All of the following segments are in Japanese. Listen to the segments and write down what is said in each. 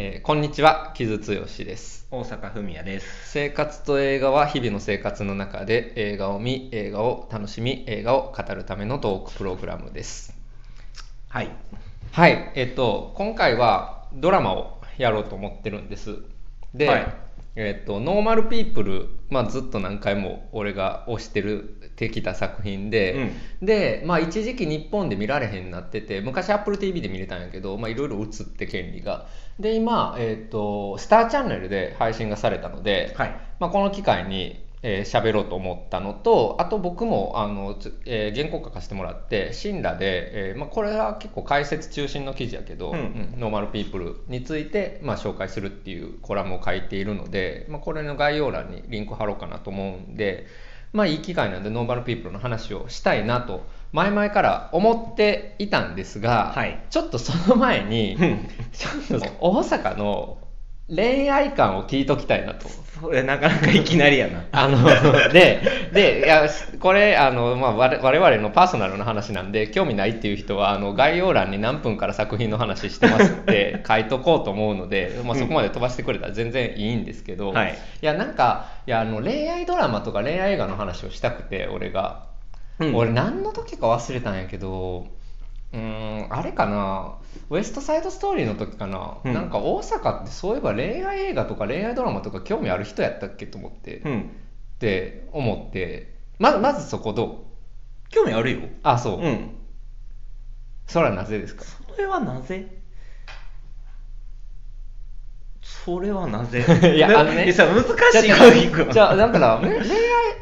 えーこんにちは木津毅です。大阪文也です。生活と映画は日々の生活の中で映画を見映画を楽しみ映画を語るためのトークプログラムです。はい。はい。えっと今回はドラマをやろうと思ってるんです。で、はいえっとノーマルピープル、まあ、ずっと何回も俺が推してるてきた作品で、で、まあ、一時期日本で見られへんなってて昔 AppleTV で見れたんやけど、まあ、いろいろ移って権利がで今、えっとスターチャンネルで配信がされたので、はい。まあ、この機会にえー喋ろうと思ったのとあと僕もあの、つえー原稿書かせてもらって CINRA で、えーまあ、これは結構解説中心の記事やけど、ノーマルピープルについて、まあ、紹介するっていうコラムを書いているので、まあ、これの概要欄にリンク貼ろうかなと思うんで、まあ、いい機会なんでノーマルピープルの話をしたいなと前々から思っていたんですが、はい。ちょっとその前に ちょっと大阪の恋愛観を聞いときたいなと。それなかなかいきなりやな。あの、で、で、いや、これ、あの、まあ、我我々のパーソナルの話なんで、興味ないっていう人は、あの、概要欄に何分から作品の話してますって 書いとこうと思うので、まあ、そこまで飛ばしてくれたら全然いいんですけど、はいや、なんか、いや、あの、恋愛ドラマとか恋愛映画の話をしたくて、俺が。うん俺、何の時か忘れたんやけど、うーん、あれかな、ウエストサイドストーリーの時かな、うん。なんか大阪ってそういえば恋愛映画とか恋愛ドラマとか興味ある人やったっけと思って、うん。って思って。ままずそこどう？興味あるよ。あそう、うん。それはなぜですか？それはなぜ？それはなぜ？いやあのね。えさ、難しいじゃあだからね恋愛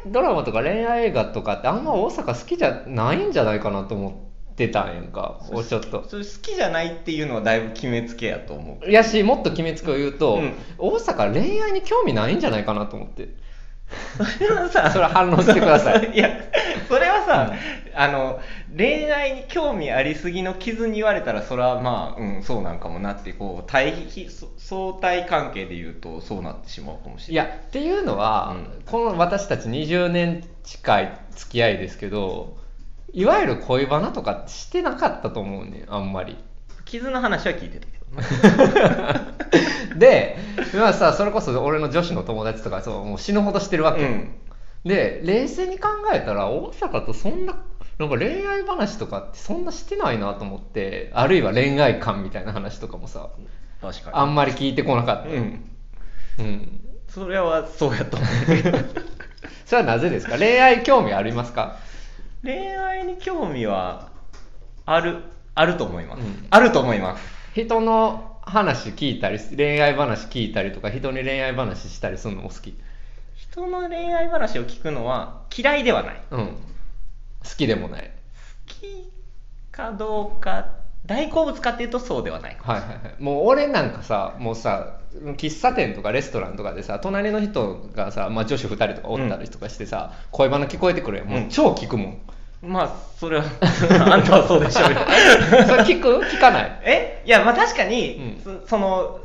ドラマとか恋愛映画とかってあんま大阪好きじゃないんじゃないかなと思ってたんやんか。俺ちょっと。それ好きじゃないっていうのはだいぶ決めつけやと思う。いやしもっと決めつけを言う。と、うん。大阪恋愛に興味ないんじゃないかなと思って。それはさ、それは反応してください。いや、それはさ、あの、恋愛に興味ありすぎの傷に言われたら、それはまあ、うん、そうなんかもなって、こう、対比、そ相対関係で言うと、そうなってしまうかもしいれない。やっていうのは、うん。この私たち20年近い付き合いですけどいわゆる恋バナとかしてなかったと思うねあんまり傷の話は聞いてたけどな。で今さそれこそ俺の女子の友達とかそうもう死ぬほどしてるわけ、うんで冷静に考えたら大阪とそんななんか恋愛話とかってそんなしてないなと思ってあるいは恋愛観みたいな話とかもさ確かに。あんまり聞いてこなかった、うん。うんそれはそうやと思う。それはなぜですか？恋愛興味ありますか？恋愛に興味は、ある、あると思います。うん。あると思います。人の話聞いたり恋愛話聞いたりとか人に恋愛話したりするのも好き。人の恋愛話を聞くのは嫌いではない。うん。好きでもない。好きかどうか、大好物かっていうとそうではない。はいはいはい。もう俺なんかさもうさ喫茶店とかレストランとかでさ隣の人がさ、まあ、女子2人とかおったりとかしてさ、恋バナ聞こえてくるやん。もう超聞くもん、まあ、それは、あんたはそうでしょうよ。それ聞く？聞かない？え？いや、まあ確かに、うん。そその、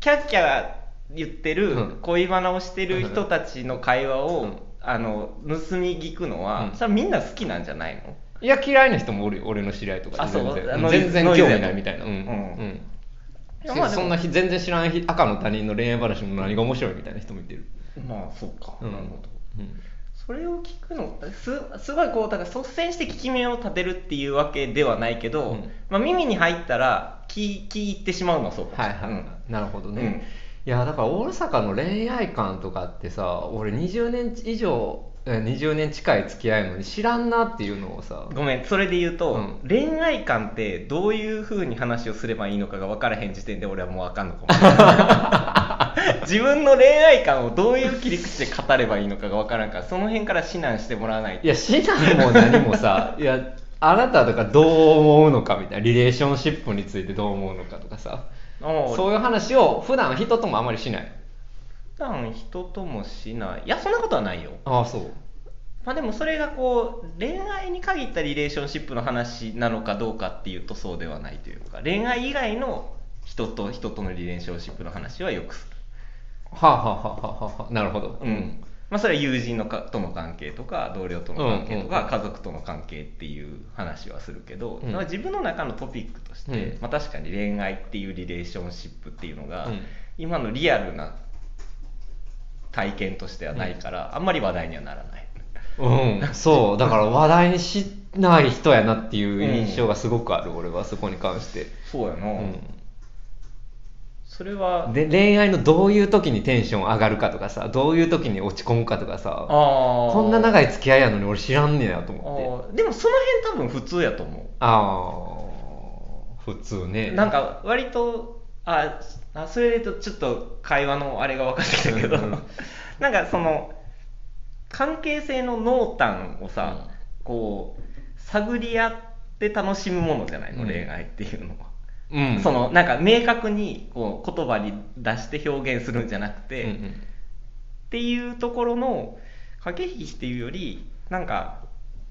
キャッキャ言ってる、うん。恋バナをしてる人たちの会話を、うん。あの、盗み聞くのは、うん。それはみんな好きなんじゃないの？いや嫌いな人もおるよ俺の知り合いとか全然。全然興味ないみたいな。うん。うん。まあそんな日全然知らない赤の他人の恋愛話の何が面白いみたいな人もいてる、まあ、そうか。うん。なるほど。うんそれを聞くの？すすごいこうだから率先して聞き目を立てるっていうわけではないけど、うん。まあ、耳に入ったら聞聞いてしまうのはそう。かもはいはい、うん。なるほどね、うん。いやだから大阪の恋愛観とかってさ俺20年以上え20年近い付き合いのに知らんなっていうのをさ。ごめんそれで言うと、うん。恋愛観ってどういうふうに話をすればいいのかが分からへん時点で俺はもうあかんのかも 自分の恋愛観をどういう切り口で語ればいいのかが分からんからその辺から指南してもらわないと。いや知らんも何もさ いやあなたとかどう思うのかみたいなリレーションシップについてどう思うのかとかさ。そういう話を普段人ともあまりしない。普段人ともしない。いやそんなことはないよ。ああそう。まあでもそれがこう恋愛に限ったリレーションシップの話なのかどうかっていうとそうではないというか恋愛以外の人と人とのリレーションシップの話はよくするはあ、はあはあはあはあ、なるほど、うん。まあ、それは友人のかとの関係とか同僚との関係とか、家族との関係っていう話はするけど、うん、自分の中のトピックとして、うん、まあ、確かに恋愛っていうリレーションシップっていうのが、うん、今のリアルな体験としてはないから、あんまり話題にはならない。うん、そう。だから話題にしない人やなっていう印象がすごくある、俺はそこに関して。そうやな、それはで恋愛のどういう時にテンション上がるかとかさどういう時に落ち込むかとかさこんな長い付き合いやのに俺知らんねやと思って。でもその辺多分普通やと思う。ああ普通ね。なんか割とああそれでとちょっと会話のあれが分かってきたけど。なんかその関係性の濃淡をさ、うん、こう探り合って楽しむものじゃないの、うん、恋愛っていうのはうん、そのなんか明確にこう言葉に出して表現するんじゃなくて、うんうん、っていうところの駆け引きっていうよりなんか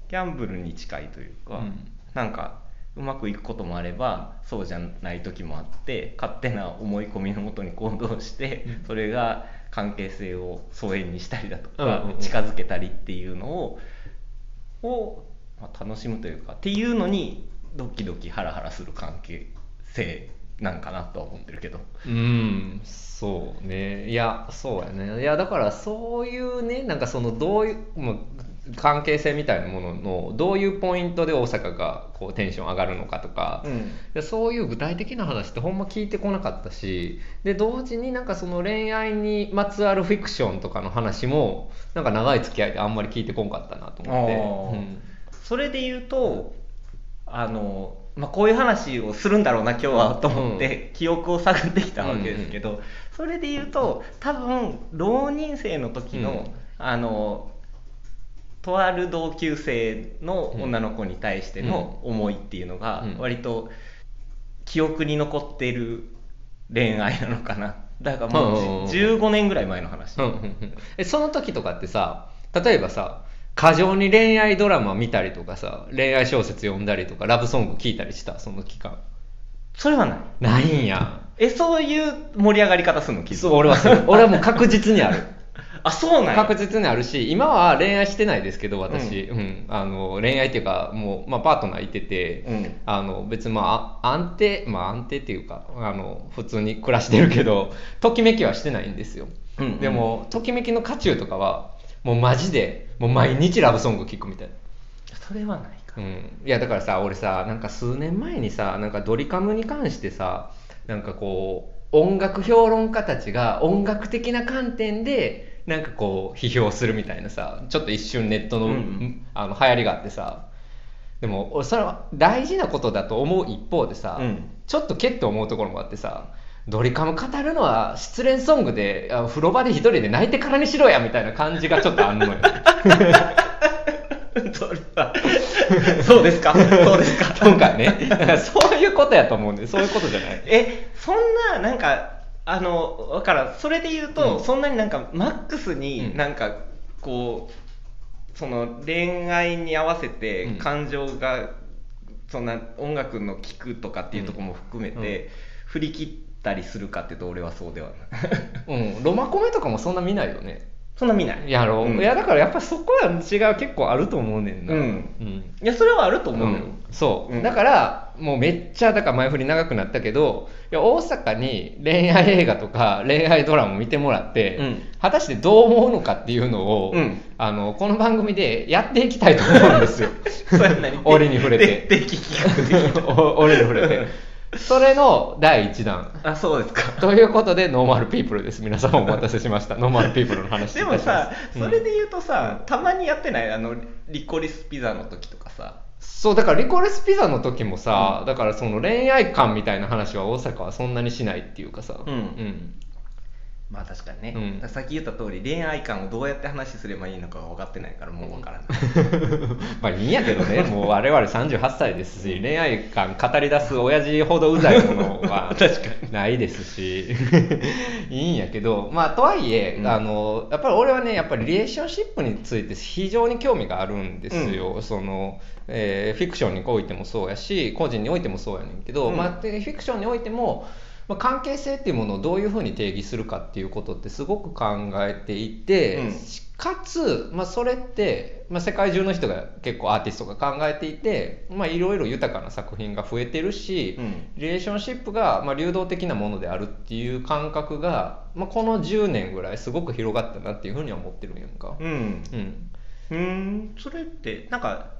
ギャンブルに近いというか、うん、なんかうまくいくこともあればそうじゃない時もあって勝手な思い込みのもとに行動して、うん、それが関係性を疎遠にしたりだとか、うんうん、近づけたりっていうのをを、まあ、楽しむというかっていうのにドキドキハラハラする関係性なんかなとは思ってるけど。うんそうね。いやそうやね。いやだからそういうねなんかそのどういうもう関係性みたいなもののどういうポイントで大阪がこうテンション上がるのかとか、うん、でそういう具体的な話ってほんま聞いてこなかったしで同時になんかその恋愛にまつわるフィクションとかの話もなんか長い付き合いであんまり聞いてこんかったなと思って、うん、それで言うとあのまあ、こういう話をするんだろうな今日はと思って記憶を探ってきたわけですけど、それで言うと多分浪人生の時の、あのとある同級生の女の子に対しての思いっていうのが割と記憶に残っている恋愛なのかな。だからもう15年ぐらい前の話、えその時とかってさ例えばさ過剰に恋愛ドラマ見たりとかさ恋愛小説読んだりとかラブソング聞いたりしたその期間。それはない。ないんや。えそういう盛り上がり方するの？そう俺はそう。俺はもう確実にある。あそうなん確実にあるし今は恋愛してないですけど私、うん、うん、あの恋愛っていうかもう、まあ、パートナーいてて、うん、あの別にまあ安定まあ安定っていうかあの普通に暮らしてるけどときめきはしてないんですよ、うんうん、でもときめきの渦中とかはもうマジでもう毎日ラブソング聴くみたいな。それはないか、うん、いやだからさ俺さなんか数年前にさなんかドリカムに関してさなんかこう音楽評論家たちが音楽的な観点でなんかこう批評するみたいなさちょっと一瞬ネットの,、あの流行りがあってさ。でもそれは大事なことだと思う一方でさ、うん、ちょっとけって思うところもあってさドリカム語るのは失恋ソングで風呂場で一人で泣いてからにしろやみたいな感じがちょっとあんのよ。そうですか？そうですか。今回ね。そういうことやと思うんでそういうことじゃない。えそんななんかあのわからん。それで言うと、うん、そんなになんかマックスになんかこう、その恋愛に合わせて感情が、そんな音楽の聴くとかっていうところも含めて、振り切ってたりするかっていうと俺はそうではない。うん。ロマコメとかもそんな見ないよね。そんな見ない。やろ。う、うん、いやだからやっぱそこは違う結構あると思うねんな、うん、うん、いやそれはあると思うのよ、うん、そう、だからもうめっちゃだから前振り長くなったけどいや大阪に恋愛映画とか恋愛ドラマ見てもらって、果たしてどう思うのかっていうのを、あのこの番組でやっていきたいと思うんですよ。折に触れて。折に触れてそれの第1弾。あ、そうですか。ということで、ノーマルピープルです。皆様お待たせしました。ノーマルピープルの話でもさ、それで言うとさ、たまにやってない？あの、リコリスピザの時とかさ。そう、だからリコリスピザの時もさ、うん、だからその恋愛観みたいな話は大阪はそんなにしないっていうかさ、うん。うんまあ確かにね、うん、さっき言った通り恋愛観をどうやって話すればいいのかが分かってないからもう分からない。まあいいんやけどね。もう我々38歳ですし恋愛観語り出す親父ほどうざいものは ないですし。いいんやけどまあとはいえ、うん、あのやっぱり俺はねやっぱりリレーションシップについて非常に興味があるんですよ、うん、そのえー、フィクションにおいてもそうやし個人においてもそうやねんけど、まあ、フィクションにおいてもまあ、関係性っていうものをどういうふうに定義するかっていうことってすごく考えていて、うん、かつ、まあ、それって、まあ、世界中の人が結構アーティストが考えていていろいろ豊かな作品が増えてるし、うん、リレーションシップがまあ流動的なものであるっていう感覚が、まあ、この10年ぐらいすごく広がったなっていうふうには思ってるんやんか。うん、うん、うん。それってなんか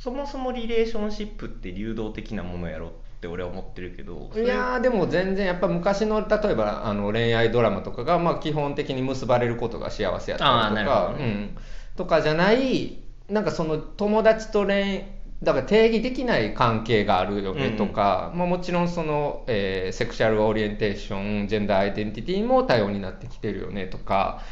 そもそもリレーションシップって流動的なものやろって俺は思ってるけど。いやでも全然やっぱ昔の例えばあの恋愛ドラマとかが、まあ、基本的に結ばれることが幸せやったりとか、ね、うん、とかじゃないなんかその友達と恋だから定義できない関係があるよねとか、うん、まあ、もちろんその、えー、セクシャルオリエンテーションジェンダーアイデンティティも多様になってきてるよねとか、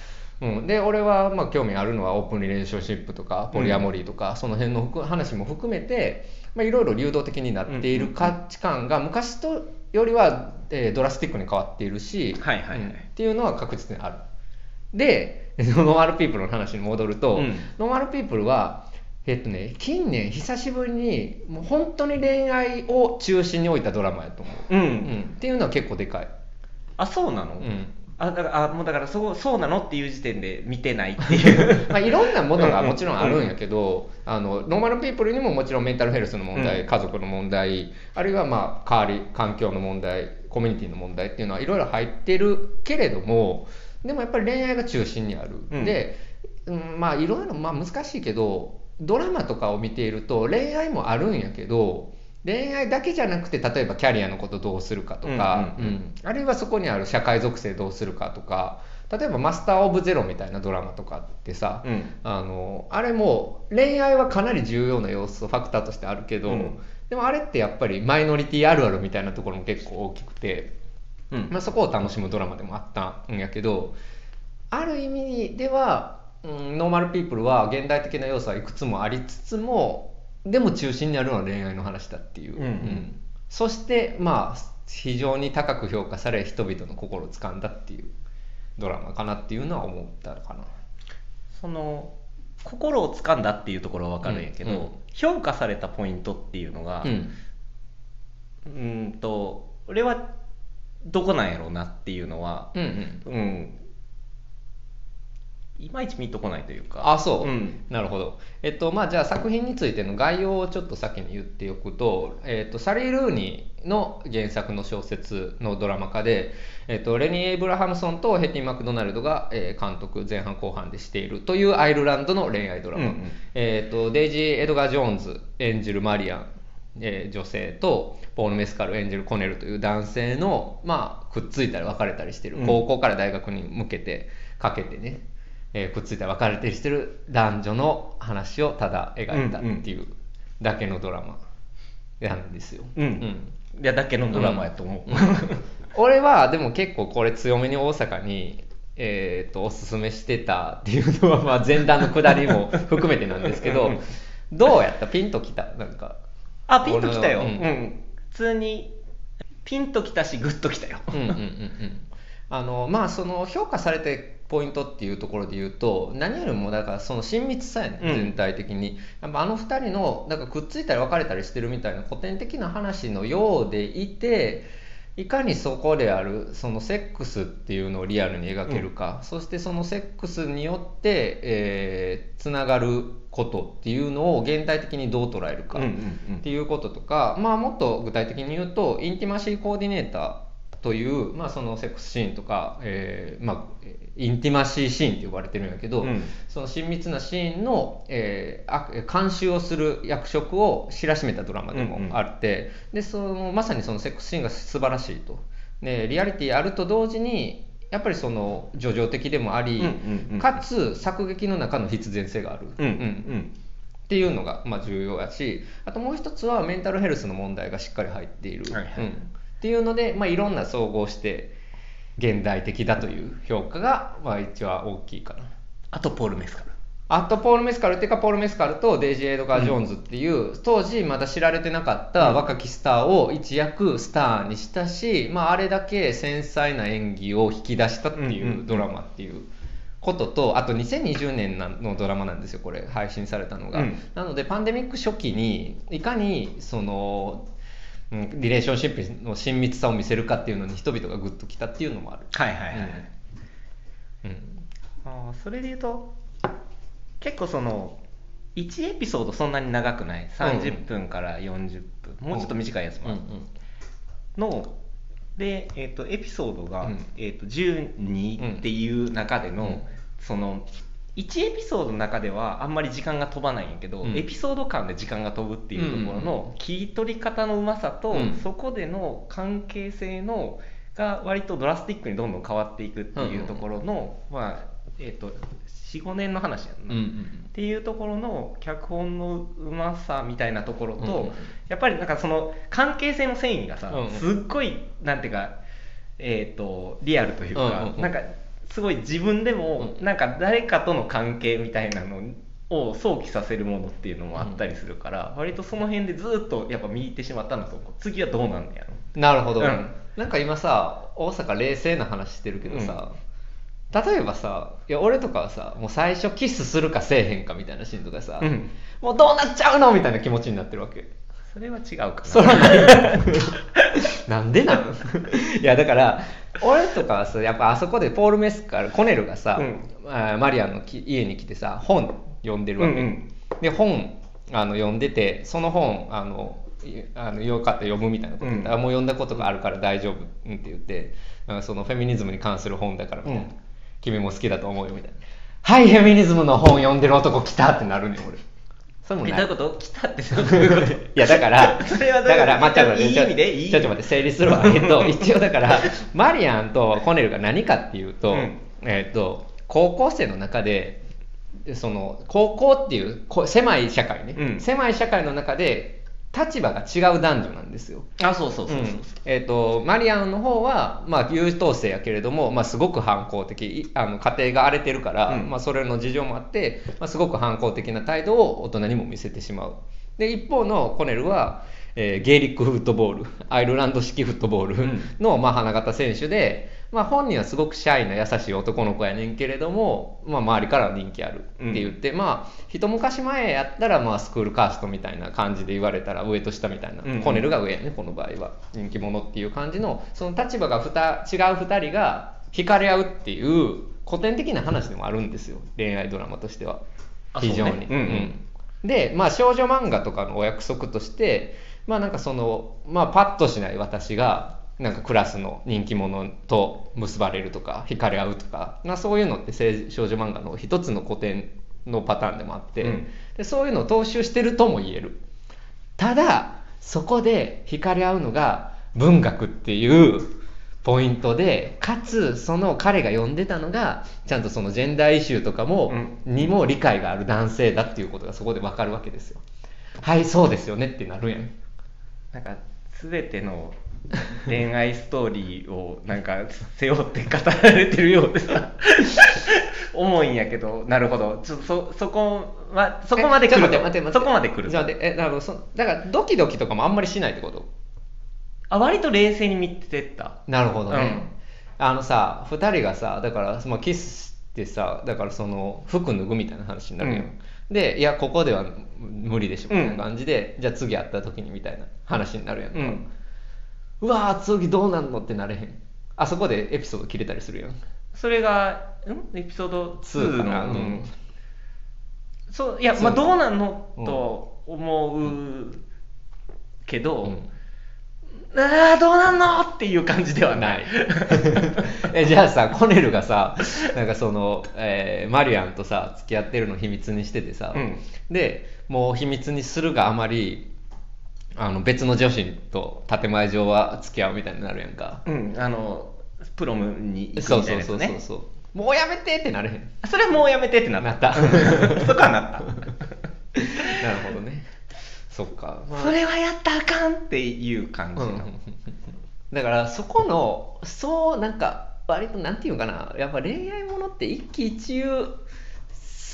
うん、で俺はまあ興味あるのはオープンリレーションシップとかポリアモリーとか、うん、その辺の話も含めていろいろ流動的になっている価値観が昔とよりは、えー、ドラスティックに変わっているし、はいはいはい、っていうのは確実にある。で ノーマルピープルの話に戻ると、ノーマルピープルはえっとね、近年久しぶりにもう本当に恋愛を中心に置いたドラマやと思う、うん。うん、っていうのは結構でかい。あそうなの、うん、あだからあもうだからそうそうなの？っていう時点で見てないっていう。まあいろんなものがもちろんあるんやけど、うん、あのノーマルピープルにももちろんメンタルヘルスの問題、うん、家族の問題あるいはまあ変わり環境の問題コミュニティの問題っていうのはいろいろ入ってるけれどもでもやっぱり恋愛が中心にある、うん、で、うん、まあいろいろまあ難しいけどドラマとかを見ていると恋愛もあるんやけど恋愛だけじゃなくて例えばキャリアのことどうするかとか、うんうんうん、あるいはそこにある社会属性どうするかとか例えば「マスター・オブ・ゼロ」みたいなドラマとかってさ、うん、あのあれも恋愛はかなり重要な要素ファクターとしてあるけど、うん、でもあれってやっぱりマイノリティあるあるみたいなところも結構大きくて、うん、まあ、そこを楽しむドラマでもあったんやけどある意味では、うん、ノーマルピープルは現代的な要素はいくつもありつつもでも中心にあるのは恋愛の話だっていう、うん。うん、そしてまあ非常に高く評価され人々の心を掴んだっていうドラマかなっていうのは思ったかな。その心を掴んだっていうところは分かるんやけど、うん。うん、評価されたポイントっていうのがうんと俺はどこなんやろうなっていうのは、うんうん、うん、いまいち見とこないというか。あそう、うん、なるほど。えっとまあじゃあ作品についての概要をちょっと先に言っておくと、えっと、サリー・ルーニーの原作の小説のドラマ化で、えっと、レニー・エイブラハムソンとヘティ・マクドナルドが、えー、監督前半後半でしているというアイルランドの恋愛ドラマ、うんうん、えっと、デイジー・エドガー・ジョーンズ演じるマリアンえー、女性とポール・メスカル演じるコネルという男性の、まあ、くっついたり別れたりしてる、高校から大学に向けてかけてねえー、くっついて別れてしてる男女の話をただ描いたっていうだけのドラマなんですよ。うん、うん、いやだけのドラマやと思う。俺はでも結構これ強めに大阪にえーと、おすすめしてたっていうのは、まあ、前段の下りも含めてなんですけどどうやったピンときた？なんか。あピンときたよ、うん、うん、普通にピンときたしグッときたよ。うんうんうんうん。あのまあその評価されてポイントっていうところで言うと何よりもだからその親密さやね、全体的に。やっぱあの2人のだからくっついたり別れたりしてるみたいな古典的な話のようでいていかにそこであるそのセックスっていうのをリアルに描けるか、うん、そしてそのセックスによって、えー、つながることっていうのを現代的にどう捉えるかっていうこととか、まあ、もっと具体的に言うとインティマシーコーディネーターという、まあ、そのセックスシーンとか、えーまあ、インティマシーシーンって呼ばれてるんやけど、うん、その親密なシーンの、えー、監修をする役職を知らしめたドラマでもあって、うん。うん、でそのまさにそのセックスシーンが素晴らしいと。でリアリティあると同時にやっぱりその叙情的でもあり、うんうん、かつ作劇の中の必然性がある、うん。うん、っていうのがまあ重要やしあともう一つはメンタルヘルスの問題がしっかり入っている。はいはい。うんっていうので、まあ、いろんな総合して現代的だという評価が、まあ、一番大きいかな。あとポール・メスカル。あとポール・メスカル。っていうかポール・メスカルとデイジー・エドガー・ジョーンズっていう、うん、当時まだ知られてなかった若きスターを一躍スターにしたし、まあ、あれだけ繊細な演技を引き出したっていうドラマっていうこととあと2020年のドラマなんですよこれ配信されたのが、うん、なのでパンデミック初期にいかにそのうん、リレーションシップの親密さを見せるかっていうのに人々がグッときたっていうのもある。はいはいはい、うん、うん、あそれで言うと結構その1エピソードそんなに長くない？30分から40分、もうちょっと短いやつもある、ので、えーと、エピソードが、うん、えーと、12っていう中での、うん、その1エピソードの中ではあんまり時間が飛ばないんやけど、うん、エピソード間で時間が飛ぶっていうところの切り取り方のうまさと、そこでの関係性のが割とドラスティックにどんどん変わっていくっていうところの、まあえーと、45年の話やんな、うんうん、っていうところの脚本のうまさみたいなところと、うんうん、やっぱりなんかその関係性の繊維がさ、うんうん、すっごいなんていうか、えーと、リアルというか、うんうん、なんかすごい自分でもなんか誰かとの関係みたいなのを想起させるものっていうのもあったりするから、うん、割とその辺でずっとやっぱ見入ってしまったのと次はどうなんやろ。なるほど、うん、なんか今さ大阪冷静な話してるけどさ、うん。例えばさいや俺とかはさもう最初キスするかせえへんかみたいなシーンとかさ、うん、もうどうなっちゃうのみたいな気持ちになってるわけそれは違うかな。それは。なんでなのいやだから俺とかはさやっぱあそこでポール・メスカルコネルがさ、うん、マリアンの家に来てさ本読んでるわけ、うんうん、で本あの読んでてその本あのあのよかった読むみたいなこと言ったら、うん、もう読んだことがあるから大丈夫って言ってそのフェミニズムに関する本だからみたいな、うん。君も好きだと思うよみたいな。はい、フェミニズムの本読んでる男来たってなるね俺。それもない。どういうこと？来たって。どういうこといや、だから、それはだから、待って、いい意味でいいちょっと待って、整理するわ。えっと、一応だから、マリアンとコネルが何かっていうと、うん、えっと、高校生の中で、その高校っていう狭い社会ね、うん、狭い社会の中で立場が違う男女なんですよ。あ、そうそうそうそう、うん、えっ、ー、と、マリアンの方は、まあ、優等生やけれども、まあ、すごく反抗的、あの、家庭が荒れてるから、うん、まあ、それの事情もあって、まあ、すごく反抗的な態度を大人にも見せてしまう。で、一方のコネルは、えー、ゲイリックフットボール、アイルランド式フットボールの、うん、まあ、花形選手で、まあ、本人はすごくシャイな優しい男の子やねんけれども、まあ、周りからは人気あるって言って、うん、まあ一昔前やったらまあスクールカーストみたいな感じで言われたら上と下みたいな、うん、コネルが上やねこの場合は。人気者っていう感じのその立場がふた違う2人が惹かれ合うっていう古典的な話でもあるんですよ。恋愛ドラマとしては。非常に。ね。うん。うん、で、まあ、少女漫画とかのお約束としてまあなんかその、まあ、パッとしない私がなんかクラスの人気者と結ばれるとか惹かれ合うとか、まあ、そういうのって少女漫画の一つの古典のパターンでもあって、うん、でそういうのを踏襲してるとも言える。ただそこで惹かれ合うのが文学っていうポイントでかつその彼が読んでたのがちゃんとそのジェンダーイシューとかも、うん、にも理解がある男性だっていうことがそこで分かるわけですよ。はいそうですよねってなるやん。なんか全ての恋愛ストーリーをなんか背負って語られてるようでさ。重いんやけどなるほど。ちょそそこはそこまで来る待って待って待ってそこまで来るじゃあえなるほど。そだからドキドキとかもあんまりしないってこと？あ割と冷静に見てた。なるほどね、うん、あのさ2人がさだから、まあ、キスしてさだからその服脱ぐみたいな話になるよ、うん、でいやここでは無理でしょみたいな感じで、うん、じゃあ次会った時にみたいな話になるやんか、うんうわー次どうなんのってなれへん。あそこでエピソード切れたりするやん。それがん？エピソード2の？2うん、そういやまあどうなんのと思うけど、うん。ああどうなんのっていう感じではない。えじゃあさコネルがさなんかその、えー、マリアンとさ付き合ってるの秘密にしててさ、うん、でもう秘密にするがあまりあの別の女子と建前上は付き合うみたいになるやんか。うんあのプロムに行くみたいなやつ、ね、そうそうそうそうもうやめてってなれへん。それはもうやめてってなった。なった。そこはなった。なるほどね。そっか、まあ、それはやったらあかんっていう感じの、うん、だからそこのそうなんか割となんていうかな。やっぱ恋愛ものって一喜一憂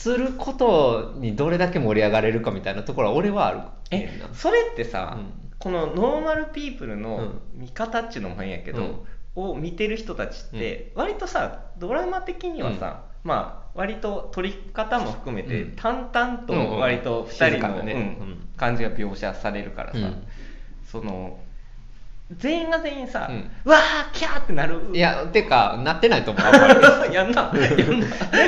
することにどれだけ盛り上がれるかみたいなところは俺はある。えそれってさ、うん、このノーマルピープルの見方っちゅうのも変やけど、うん、を見てる人たちって割とさドラマ的にはさ、うん、まあ割と撮り方も含めて淡々と割と2人の、ね、感じが描写されるからさ、その全員が全員さ、うん。わーキャーってなる。いやてかなってないと思う やんな。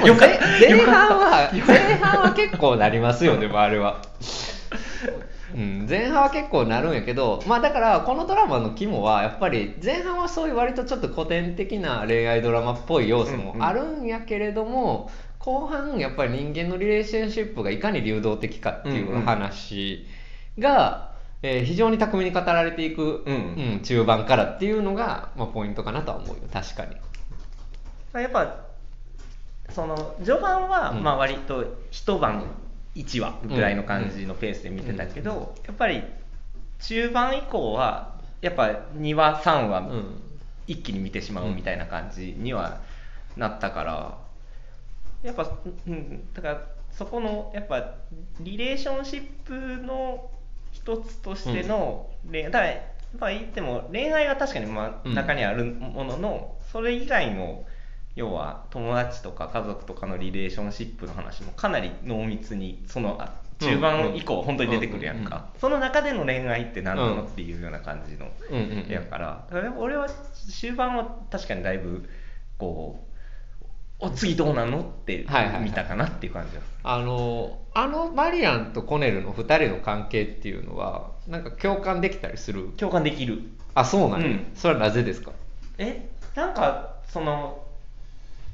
よか前半は前半は結構なりますよでもあれは、うん、前半は結構なるんやけどまあだからこのドラマの肝はやっぱり前半はそういう割とちょっと古典的な恋愛ドラマっぽい要素もあるんやけれども、後半やっぱり人間のリレーションシップがいかに流動的かっていう話が、えー非常に巧みに語られていく、うん。うん中盤からっていうのが、まあ、ポイントかなとは思うよ。確かに。やっぱその序盤はうん。まあ割と一晩1話ぐらいの感じのペースで見てたけど、やっぱり中盤以降はやっぱ2話3話うん。一気に見てしまうみたいな感じにはなったからやっぱ、うん、だからそこのやっぱリレーションシップの一つとしての恋愛、だからやっぱ言っても恋愛は確かにまあうん。中にあるものの、それ以外の要は友達とか家族とかのリレーションシップの話もかなり濃密にそのあ中盤以降本当に出てくるやんか、その中での恋愛って何なのうんっていうような感じのやから。だから俺は終盤は確かにだいぶこうお次どうなんの？ってはいはいはい。見たかなっていう感じです、あのあのマリアンとコネルの2人の関係っていうのはなんか共感できたりする？共感できる。あそうなんや、うん。それはなぜですか？えなんかその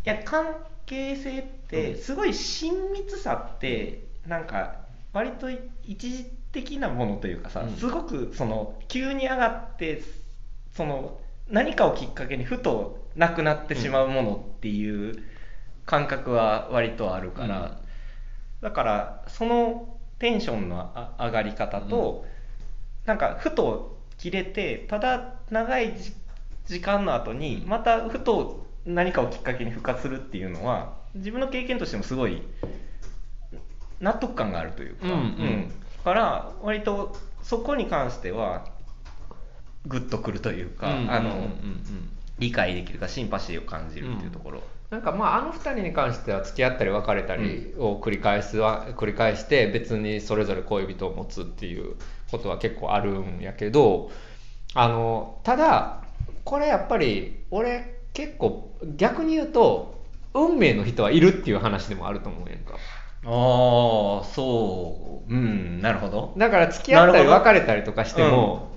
いや関係性ってすごい親密さってなんか割と一時的なものというかさ、うん。すごくその急に上がってその何かをきっかけにふとなくなってしまうものっていう感覚は割とあるから、だからそのテンションのあ上がり方と、なんかふと切れてただ長いじ時間の後にまたふと何かをきっかけに復活するっていうのは自分の経験としてもすごい納得感があるというか、うんうん。だから割とそこに関してはグッとくるというか、あのうんうんうん。うん理解できるかシンパシーを感じるっていうところ、なんかまああの2人に関しては付き合ったり別れたりを繰り返すは繰り返して別にそれぞれ恋人を持つっていうことは結構あるんやけどあのただこれやっぱり俺結構逆に言うと運命の人はいるっていう話でもあると思うやんか。ああそう。うんなるほど。だから付き合ったり別れたりとかしても、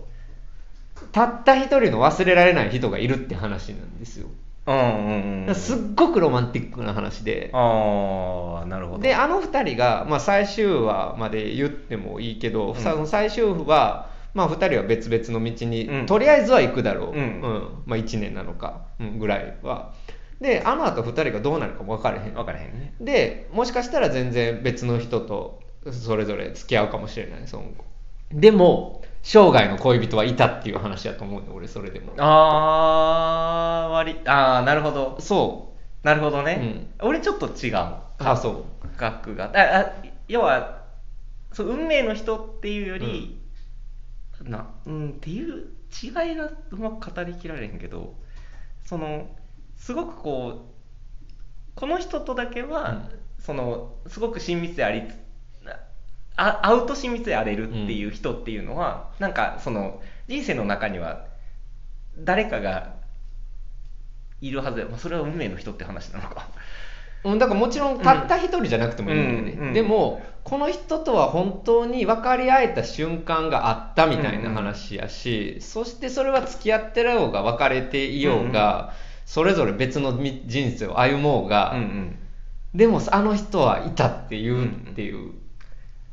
たった一人の忘れられない人がいるって話なんですようんうんうんすっごくロマンティックな話で。ああなるほど。であの2人が、まあ、最終話まで言ってもいいけど、ん。その最終話、まあ、2人は別々の道に、うん。とりあえずは行くだろう、うん。まあ、1年なのか、うんぐらいは。であのあと2人がどうなるかも分からへん。分からへんね。でもしかしたら全然別の人とそれぞれ付き合うかもしれないその後。でも生涯の恋人はいたっていう話だと思うね俺それでも。ああ割りああなるほど。そなるほどね、俺ちょっと違ううあそう。学が。ああ要はそう運命の人っていうより、なうんっていう違いがうまく語りきられへんけどそのすごくこうこの人とだけは、そのすごく親密でありつあ会うと親密であれるっていう人っていうのは、なんかその人生の中には誰かがいるはずや、まあ、それは運命の人って話なのか。うん、だからもちろんたった一人じゃなくてもいいんだよね、うん。うん。でもこの人とは本当に分かり合えた瞬間があったみたいな話やし、そしてそれは付き合ってろうが別れていようが、それぞれ別のみ人生を歩もうが、うんうん。でもあの人はいたっていう、うんっていう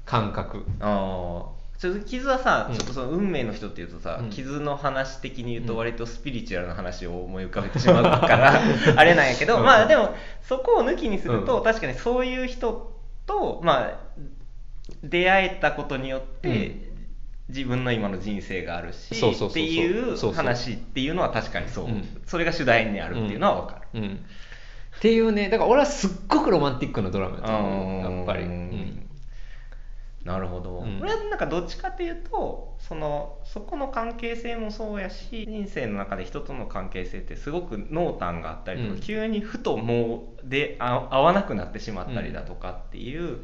感覚。ああちょっと傷はさ、うん。ちょっとその運命の人っていうとさ、うん。傷の話的に言ううん。と割とスピリチュアルな話を思い浮かべてしまうから あれなんやけど、うん。まあでもそこを抜きにすると、うん。確かにそういう人とまあ出会えたことによって、うん。自分の今の人生があるしっていう話っていうのは確かにそう、うん。それが主題にあるっていうのは分かる、うん、っていうねだから俺はすっごくロマンティックなドラマだと思う。やっぱり、ううんんなるほど、うん。俺はなんかどっちかっていうとそのそこの関係性もそうやし人生の中で人との関係性ってすごく濃淡があったりとか、うん。急にふともうであ合わなくなってしまったりだとかっていう、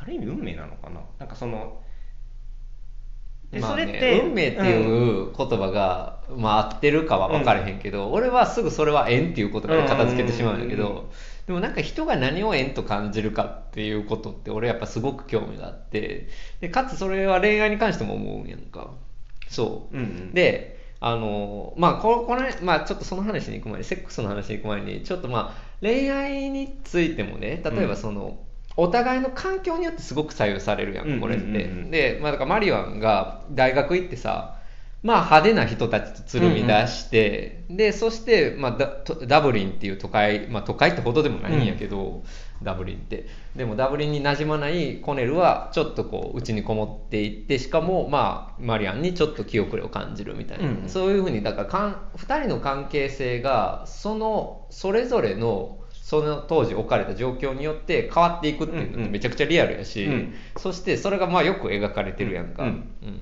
ある意味運命なのかななんかそのまあねそれって運命っていう言葉が、まあ合ってるかは分からへんけど、俺はすぐそれは縁っていう言葉で片付けてしまうんだけど、うんうんうん。でもなんか人が何を縁と感じるかっていうことって俺やっぱすごく興味があってでかつそれは恋愛に関しても思うんやんか。そう、うんうん。であのまあここの、まあ、ちょっとその話に行く前にセックスの話に行く前にちょっとまあ恋愛についてもね例えばその、お互いの環境によってすごく左右されるやんこれって、うんうん。うんうんで、まあ、だからマリワンが大学行ってさまあ派手な人たちとつるみ出して、でそして、まあ、ダブリンっていう都会、まあ、都会ってほどでもないんやけど、ダブリンって。でもダブリンに馴染まないコネルはちょっとこう家にこもっていってしかも、まあ、マリアンにちょっと気遅れを感じるみたいな、うんそういうふうにだからかん2人の関係性がそのそれぞれのその当時置かれた状況によって変わっていくっていうのってめちゃくちゃリアルやし、うん。そしてそれがまあよく描かれてるやんか、うんうん。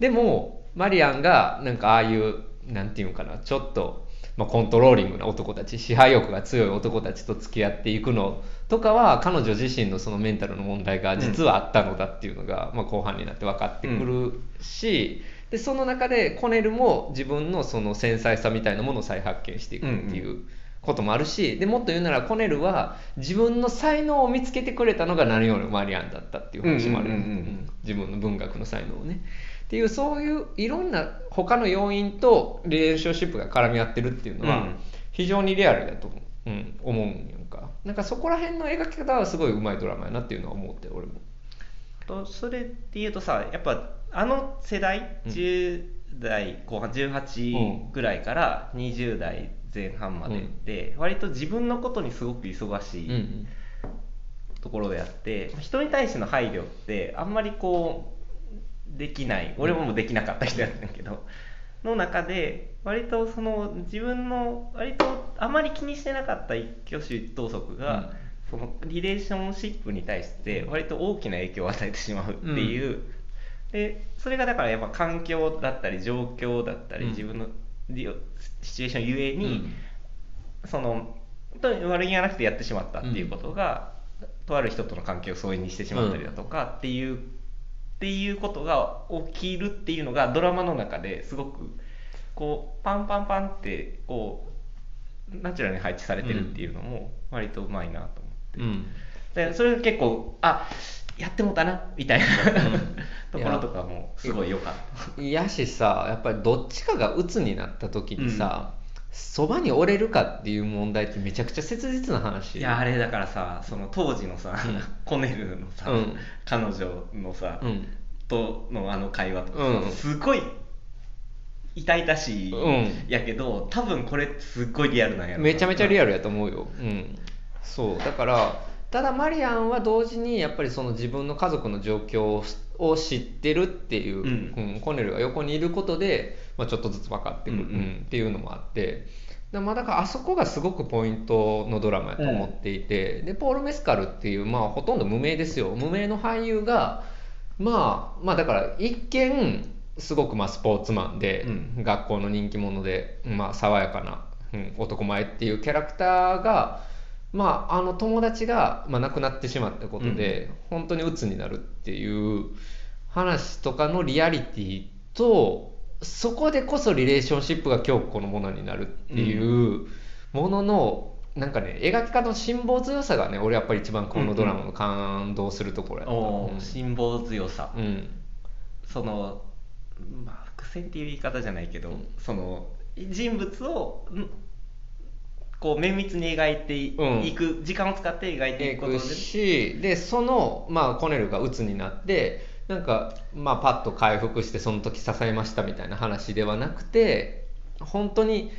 でもマリアンがなんかああいうなんていうんかなちょっと、まあ、コントローリングな男たち支配欲が強い男たちと付き合っていくのとかは彼女自身のそのメンタルの問題が実はあったのだっていうのが、まあ、後半になって分かってくるし、でその中でコネルも自分のその繊細さみたいなものを再発見していくっていう。こともあるしでもっと言うならコネルは自分の才能を見つけてくれたのが何よりもマリアンだったっていう話もある、自分の文学の才能をね。っていうそういういろんな他の要因とリレーションシップが絡み合ってるっていうのはうん。非常にリアルだと、う。ん、思うんやんか。なんかそこら辺の描き方はすごいうまいドラマやなっていうのは思って俺も。とそれっていうとさやっぱあの世代うん。10代後半18ぐらいから20代前半までって割と自分のことにすごく忙しいうんうん。ところであって人に対しての配慮ってあんまりこうできない。俺もできなかった人やったんやけど。の中で割とその自分の割とあまり気にしてなかった一挙手一投足が、そのリレーションシップに対して割と大きな影響を与えてしまうっていう、でそれがだからやっぱ環境だったり状況だったり、うん。自分のシチュエーションゆえに、うん。その悪気がなくてやってしまったっていうことが、とある人との関係を疎遠にしてしまったりだとかっていう、っていうことが起きるっていうのがドラマの中ですごくこうパンパンパンってこうナチュラルに配置されてるっていうのも割とうまいなと思って、うん。でそれが結構あやってもうたなみたいな、ところとかもすごい良かった。いやしさやっぱりどっちかが鬱になった時にさそば、に折れるかっていう問題ってめちゃくちゃ切実な話。いやあれだからさその当時のさ、うん。コネルのさ、うん。彼女のさ、うん。とのあの会話とかさ、うん。すごい痛々しいうんやけど、多分これすっごいリアルなんやろな。めちゃめちゃリアルルやと思うよ、うん、そうだからただマリアンは同時にやっぱりその自分の家族の状況を知ってるっていう、うん。うんコネルが横にいることで、まあ、ちょっとずつ分かってくる、うんうん。うんっていうのもあって。でまあだからあそこがすごくポイントのドラマやと思っていて、でポール・メスカルっていう、まあ、ほとんど無名ですよ。無名の俳優がまあまあだから一見すごくまあスポーツマンで、う学校の人気者で、まあ、爽やかな、うん、男前っていうキャラクターが、まあ、あの友達が、まあ、亡くなってしまったことで、本当に鬱になるっていう話とかのリアリティとそこでこそリレーションシップが強固のものになるっていうものの、なんかね描き方の辛抱強さがね俺やっぱり一番このドラマの感動するところやった。おうんー辛抱強さ、うん。そのまあ伏線っていう言い方じゃないけど、その人物をんこう綿密に描いていうん。く、時間を使って描いていくことでいくしでその、まあ、コネルが鬱になってなんか、まあ、パッと回復してその時支えましたみたいな話ではなくて本当に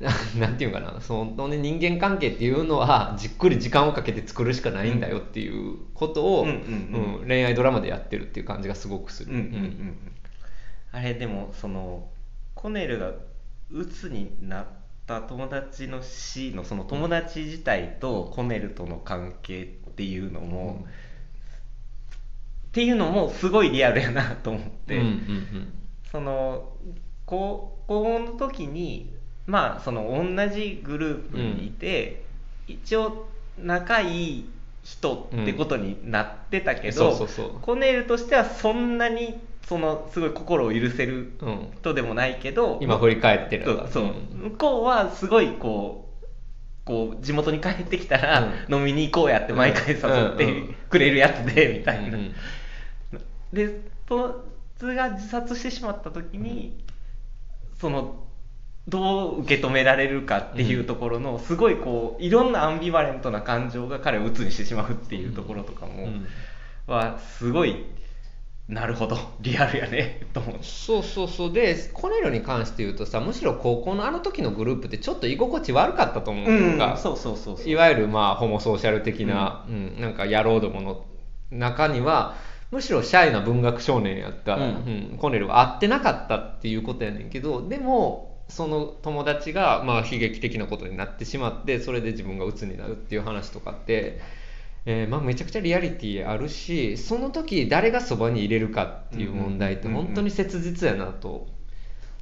ななんていうかなその、ね、人間関係っていうのはじっくり時間をかけて作るしかないんだよっていうことを、うんうん恋愛ドラマでやってるっていう感じがすごくする。あれでもそのコネルが鬱になった友達の死のその友達自体とコネルとの関係っていうのも、うん。っていうのもすごいリアルやなと思って、うんうんその高校の時にまあその同じグループにいて、一応仲いい人ってことになってたけそどうそうそうコネルとしてはそんなにそのすごい心を許せるうん。人でもないけど、今振り返ってるそうそう、ん。向こうはすごいこうこう地元に帰ってきたら、飲みに行こうやって毎回誘ってくれるやつで、みたいな、うんでそいつが自殺してしまった時にそのどう受け止められるかっていうところの、すごいこういろんなアンビバレントな感情が彼を鬱にしてしまうっていうところとかも、うん。はすごいなるほど リアルやねと思って。そうそうそう。でコネルに関して言うとさむしろ高校のあの時のグループってちょっと居心地悪かったと思うのうそうそうそういわゆるまあホモソーシャル的な、うん。なんか野郎どもの中にはむしろシャイな文学少年やった、うん。うんコネルは会ってなかったっていうことやねんけどでもその友達がまあ悲劇的なことになってしまってそれで自分が鬱になるっていう話とかって、えーまあ、めちゃくちゃリアリティあるしその時誰がそばに入れるかっていう問題って本当に切実やなと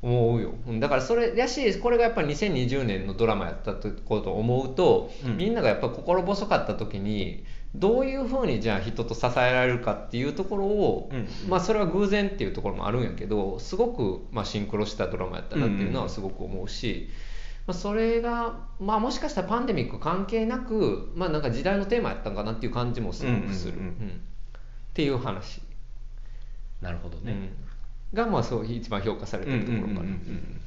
思うよ。うんだからそれやしこれがやっぱり2020年のドラマやったことを思うと、うん。みんながやっぱ心細かった時にどういうふうにじゃあ人と支えられるかっていうところを、うん。まあそれは偶然っていうところもあるんやけどすごくまあシンクロしたドラマやったなっていうのはすごく思うし、まあ、それが、まあ、もしかしたらパンデミック関係なく、まあ、なんか時代のテーマやったんかなっていう感じもすごくする、うんうんうんうん。っていう話、なるほどね、うん。がまあそう一番評価されてるところかな。うんうんうん。うん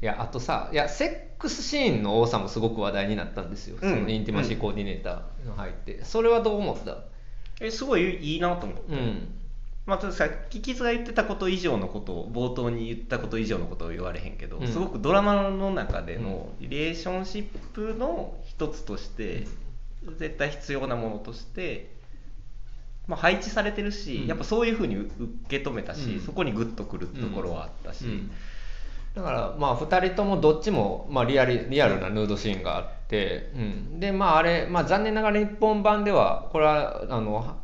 いやあとさいやセックスシーンの多さもすごく話題になったんですよ、うん。そのインティマシーコーディネーターが入って。それはどう思った？えすごいいいなと思って、うん。まあ、たださっきキズが言ってたこと以上のことを冒頭に言ったこと以上のことを言われへんけど、うん。すごくドラマの中でのリレーションシップの一つとして、絶対必要なものとして、まあ、配置されてるし、うん。やっぱそういうふうに受け止めたし、うん。そこにグッとくるところはあったし、うんだからまあ2人ともどっちもまあリアルリアルなヌードシーンがあって、うん、でまああれ、まあ、残念ながら日本版ではこれはあのは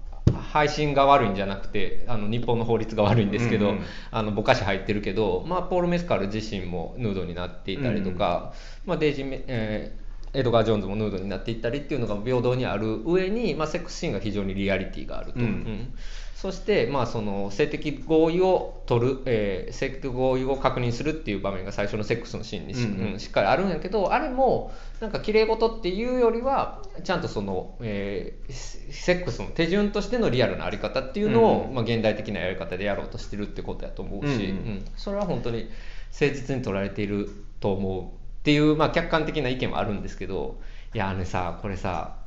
配信が悪いんじゃなくてあの日本の法律が悪いんですけど、うんうんあのぼかし入ってるけど、まあ、ポール・メスカル自身もヌードになっていたりとか、まあ、デイジーメ、えーエドガー・ジョーンズもヌードになっていったりっていうのが平等にある上に、まあ、セックスシーンが非常にリアリティがあると、うん。うん。そして、まあ、その性的合意を取る、えー性的合意を確認するっていう場面が最初のセックスのシーンにし,、うんうん。うんしっかりあるんやけどあれもなんか綺麗事っていうよりはちゃんとその、えーセックスの手順としてのリアルなあり方っていうのを、うんまあ、現代的なやり方でやろうとしてるってことやと思うし、うんうんうん。それは本当に誠実に取られていると思うっていう、まあ、客観的な意見もあるんですけどいやあのさこれさ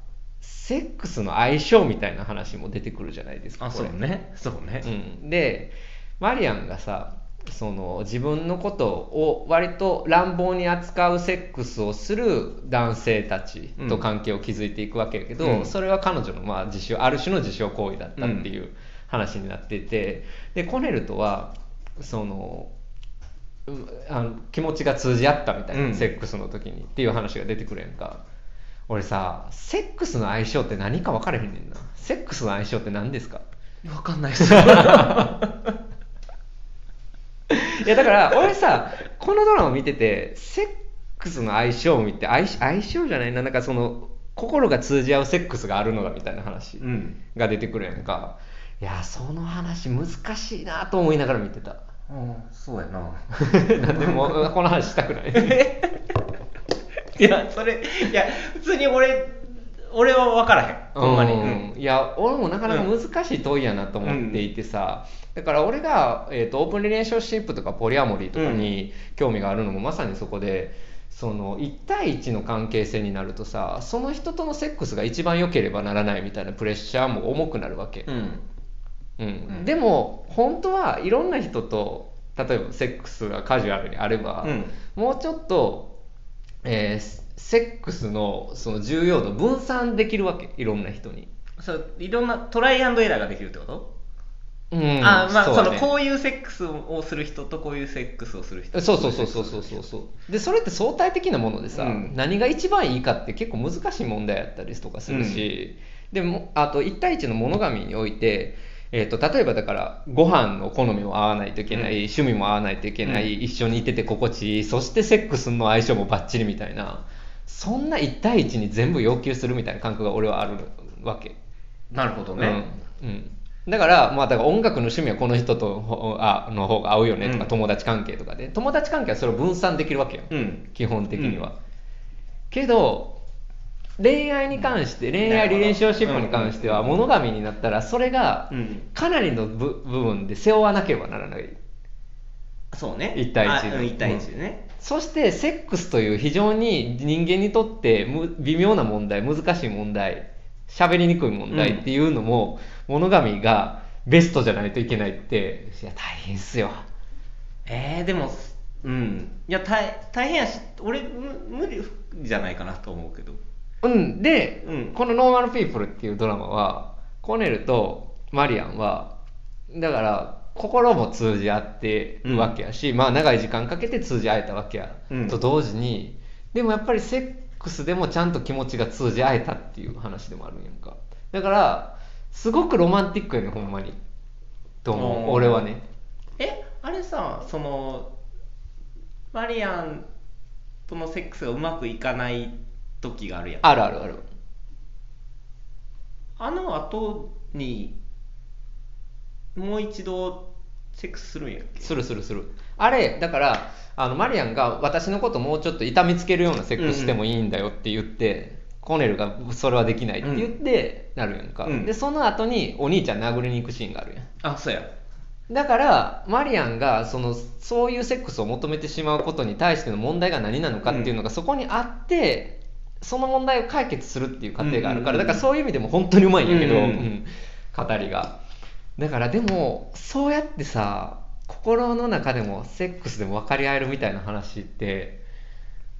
セックスの相性みたいな話も出てくるじゃないですかあそうね。そうね、うん、でマリアンがさその自分のことを割と乱暴に扱うセックスをする男性たちと関係を築いていくわけやけど、うん。それは彼女のまあ自傷ある種の自傷行為だったっていう話になっていてでコネルとはそのうあの気持ちが通じ合ったみたいな、うん。セックスの時にっていう話が出てくるやんか。俺さセックスの相性って何か分からへんねんな。セックスの相性って何ですか？分かんないっす。いやだから俺さこのドラマ見ててセックスの相性を見て相相性じゃないな。なんかその心が通じ合うセックスがあるのだみたいな話うん。が出てくるやんか。いやその話難しいなと思いながら見てたうん。そうやな。なんでもうこの話したくない。いやそれいや普通に俺俺は分からへん。ほんまに、うん。いや俺もなかなか難しい問いやなと思っていてさ、だから俺が、えー、とオープンリレーションシップとかポリアモリーとかに興味があるのもまさにそこでその1対1の関係性になるとさその人とのセックスが一番良ければならないみたいなプレッシャーも重くなるわけ、うんうん。うんでも本当はいろんな人と例えばセックスがカジュアルにあれば、うん。もうちょっと、えーセックスのその重要度分散できるわけいろんな人に、そういろんなトライアンドエラーができるってこと、うんあまあそ,、のこういうセックスをする人とこういうセックスをする人。そうそうそうそうそうそう。そうでそれって相対的なものでさ、うん。何が一番いいかって結構難しい問題やったりとかするし、でもあと1対1のモノガミにおいて、えー、と例えばだからご飯の好みも合わないといけない、うん。趣味も合わないといけない、一緒にいてて心地いいそしてセックスの相性もバッチリみたいなそんな1対1に全部要求するみたいな感覚が俺はあるわけ。なるほどね、うん、うん。だから、まあ、だから音楽の趣味はこの人とあの方が合うよねとか、友達関係とかで。友達関係はそれを分散できるわけよ、うん、基本的には、うん、けど恋愛に関して恋愛リレーションシップに関しては物神になったらそれがかなりの部分で背負わなければならない。そうね。1対1で1対1でね、そしてセックスという非常に人間にとって微妙な問題難しい問題喋りにくい問題っていうのも、物神がベストじゃないといけないっていや大変っすよ。えー、でもうん。いや大大変やし俺無理じゃないかなと思うけどうんで、うん、この「ノーマル・ピープル」っていうドラマはコネルとマリアンはだから心も通じ合ってるわけやし、うん、まあ長い時間かけて通じ合えたわけや、うん、と同時に。でもやっぱりセックスでもちゃんと気持ちが通じ合えたっていう話でもあるんやんか。だからすごくロマンティックやねほんまに。と思う。俺はね。えあれさそのマリアンとのセックスがうまくいかない時があるやん。あるあるある。あの後にもう一度セックスするんやっけ？するするする。あれだからあのマリアンが私のこともうちょっと痛みつけるようなセックスしてもいいんだよって言って、うんうん、コネルがそれはできないって言ってなるやんか、うん、でその後にお兄ちゃん殴りに行くシーンがあるやん。あそうや。だからマリアンがそのそういうセックスを求めてしまうことに対しての問題が何なのかっていうのがそこにあって、その問題を解決するっていう過程があるから、だからそういう意味でも本当にうまいんやけど、うん、語りが。だからでもそうやってさ心の中でもセックスでも分かり合えるみたいな話って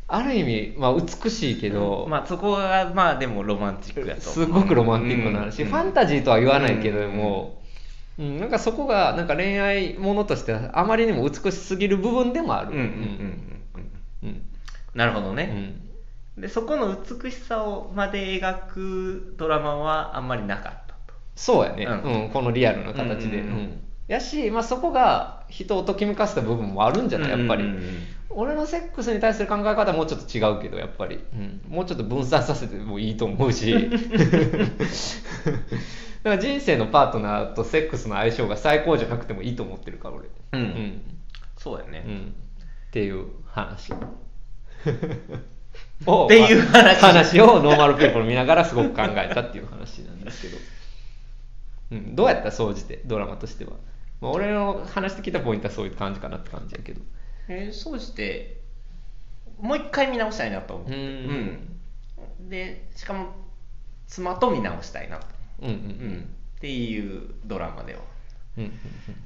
ある意味、まあ、美しいけど、うん、まあそこがまあでもロマンチックやとすごくロマンティックな話、うん、ファンタジーとは言わないけども、うん、なんかそこがなんか恋愛ものとしてはあまりにも美しすぎる部分でもある。なるほどね、でそこの美しさをまで描くドラマはあんまりなかったと。そうやね、うん。このリアルな形で、うんやし、まあ、そこが人をときめかせた部分もあるんじゃない？やっぱり、うんうん。うん、俺のセックスに対する考え方はもうちょっと違うけどやっぱり、うん、もうちょっと分散させてもいいと思うし。だから人生のパートナーとセックスの相性が最高じゃなくてもいいと思ってるから俺。うん、うん、そうやね、うん、っていう話 っていう話。話をノーマルピープル見ながらすごく考えたっていう話なんですけど、うん、どうやった総じてドラマとしては。まあ、俺の話してきたポイントはそういう感じかなって感じやけど。えー、そうしてもう一回見直したいなと思って。うん。でしかも妻と見直したいなと、うんうんうん、っていうドラマでは、うんうん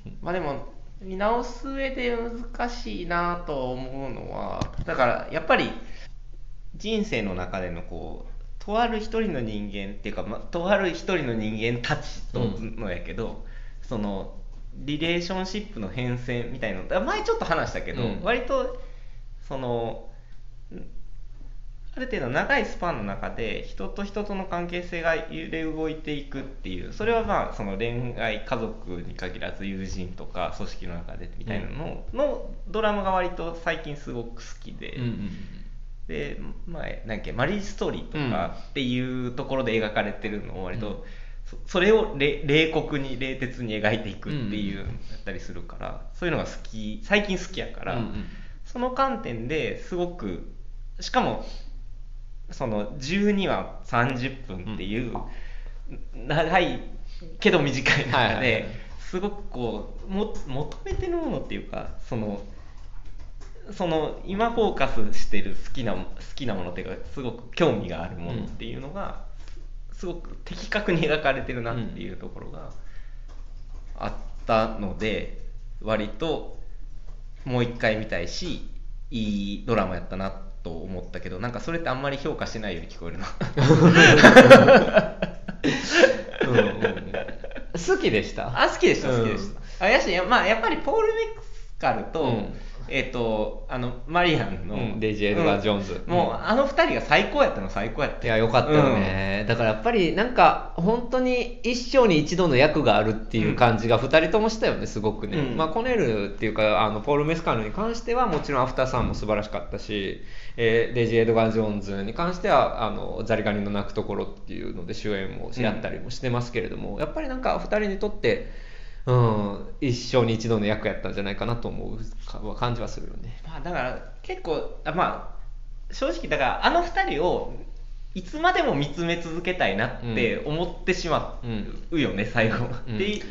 うん、まあでも見直す上で難しいなと思うのはだからやっぱり人生の中でのこうとある一人の人間っていうか、まあ、とある一人の人間たちとのやけど、うん、そのリレーションシップの変遷みたいの前ちょっと話したけど、うん、割とそのある程度長いスパンの中で人と人との関係性が揺れ動いていくっていうそれはまあその恋愛家族に限らず友人とか組織の中でみたいなののドラマが割と最近すごく好きで、うんうん、で、まあ、なんっけマリーストーリーとかっていうところで描かれてるのを割と、それを冷酷に冷徹に描いていくっていうだったりするから、そういうのが好き最近好きやから、うんうん、その観点ですごくしかもその12話30分っていう長いけど短い中ですごくこうも求めてるものっていうかそのその今フォーカスしてる好きな好きなものっていうかすごく興味があるものっていうのが、すごく的確に描かれてるなっていうところがあったので、割ともう一回見たいしいいドラマやったなと思ったけどなんかそれってあんまり評価してないように聞こえるな。うんうん、好きでした？あ好きでした好きでした、あやし、まあ、やっぱりポール・メッカルと、うんえっ、とあのマリアンの、うん。ジー・エドガー・ジョーンズ、うん。もうあの二人が最高やったの最高やったいや、よかったよね、だからやっぱりなんか、本当に一生に一度の役があるっていう感じが2人ともしたよね、すごくね。うん。まあ、コネルっていうか、あのポール・メスカールに関しては、もちろんアフターさんも素晴らしかったし、えーデイジー・エドガー・ジョーンズに関しては、あのザリガニの鳴くところっていうので主演もやったりもしてますけれども、やっぱりなんか2人にとって、うん、一生に一度の役やったんじゃないかなと思うか感じはするよね。まあだから結構あまあ正直だからあの二人をいつまでも見つめ続けたいなって思ってしまうよね、最後、うん。で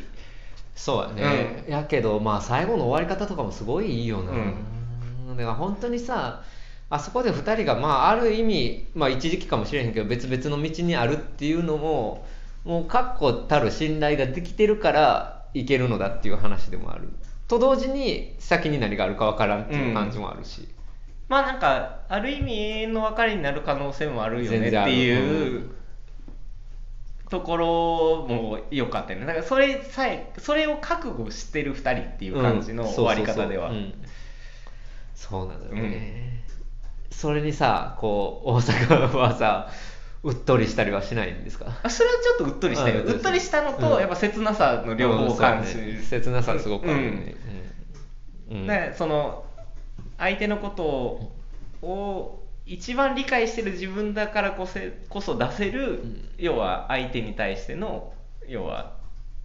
そうやね、やけどまあ最後の終わり方とかもすごいいいよな、うん。だから本当にさあそこで2人がまあある意味、まあ、一時期かもしれへんけど別々の道にあるっていうのももう確固たる信頼ができてるからいけるのだっていう話でもある。と同時に先に何があるかわからんっていう感じもあるし、まあなんかある意味永遠の別れになる可能性もあるよねっていう、うんところも良かったよね。だからそれさえそれを覚悟してる2人っていう感じのうん。終わり方では。そうそうそう。うん。それにさこう大阪はさうっとりしたりはしないんですか？あそれはちょっとうっとりしたようんうっとりしたのと、うん。やっぱ切なさの両方を感じる、うん。そうね切なさすごくあるよね、うん。うん。でその相手のことをを一番理解してる自分だからこせこそ出せる、ん。要は相手に対しての要は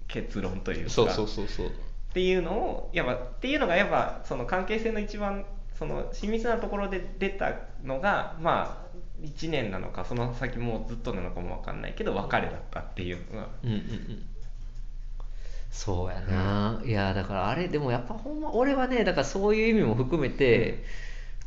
結論というか。そうそうそうそう。っていうのをやっぱっていうのがやっぱその関係性の一番その親密なところで出たのがまあ1年なのかその先もうずっとなのかも分かんないけど別れだったっていうのが。うんうんうん。そうやな、いやだからあれでもやっぱほんま俺はねだからそういう意味も含めて、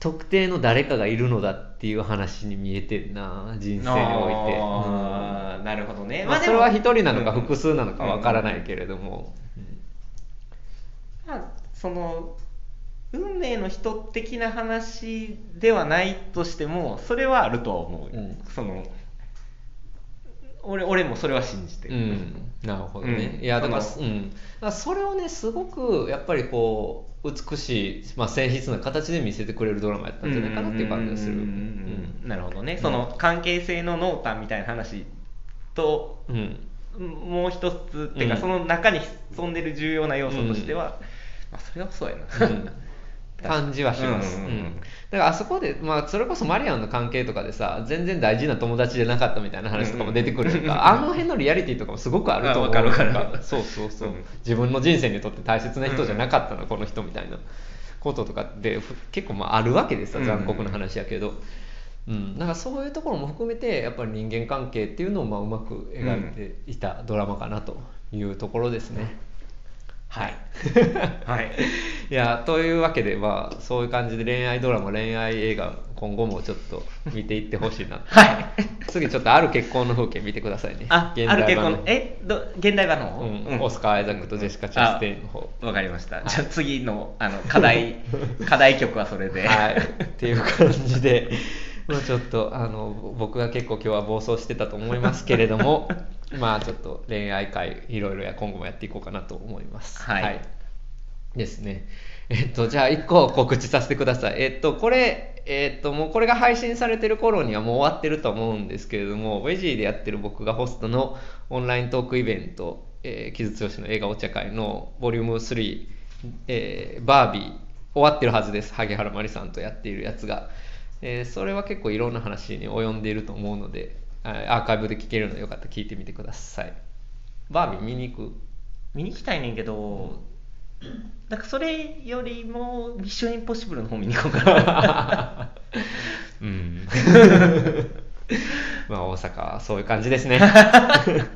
特定の誰かがいるのだっていう話に見えてんな人生において、あー。なるほどね、うんまあ、それは一人なのかうん。複数なのかわからないけれども、まあその運命の人的な話ではないとしてもそれはあるとは思う、うん。その俺俺もそれは信じてる、うん、なるほどね、うん。いやだから,、そうん、だそれをねすごくやっぱりこう美しい、まあ、静筆な形で見せてくれるドラマやったんじゃないかなっていう感じがする。うんなるほどね、その関係性の濃淡みたいな話とうん。もう一つっていうか、うん。その中に潜んでる重要な要素としては、まあ、それはそうやな、うん感じはします、うんうんうん。うん。だからあそこで、まあ、それこそマリアンの関係とかでさ全然大事な友達じゃなかったみたいな話とかも出てくるとか、あの辺のリアリティとかもすごくあると思う。かるわかる。なんそうそうそう、うん。自分の人生にとって大切な人じゃなかったの、この人みたいなこととかってふ結構まああるわけですようん。残酷な話やけど、うん、なんかそういうところも含めてやっぱり人間関係っていうのをまあうまく描いていたドラマかなというところですね。はい。はい。いやというわけで、まあ、そういう感じで恋愛ドラマ恋愛映画今後もちょっと見ていってほしいな。はい。次ちょっとある結婚の風景見てくださいね。あ現ある結婚えど現代版の方、うんオスカー・アイザックとジェシカ・チャステインの方。あわかりました、じゃあ次のあの課題 課題曲はそれで。はい。っていう感じで。まあちょっとあの僕が結構今日は暴走してたと思いますけれどもまあちょっと恋愛会いろいろや今後もやっていこうかなと思います。はい。ですね。えっとじゃあ1個告知させてください。えっとこれえっともうこれが配信されてる頃にはもう終わってると思うんですけれどもウェジーでやってる僕がホストのオンライントークイベント「えー、木津剛の映画お茶会」のボリューム3、えーバービー終わってるはずです。萩原麻里さんとやっているやつが、えーそれは結構いろんな話に及んでいると思うのであアーカイブで聞けるのでよかったら聞いてみてください。バービー見に行く？見に行きたいねんけどなんかそれよりも「ミッションインポッシブル」の方見に行こうかな。うん。まあ大阪はそういう感じですね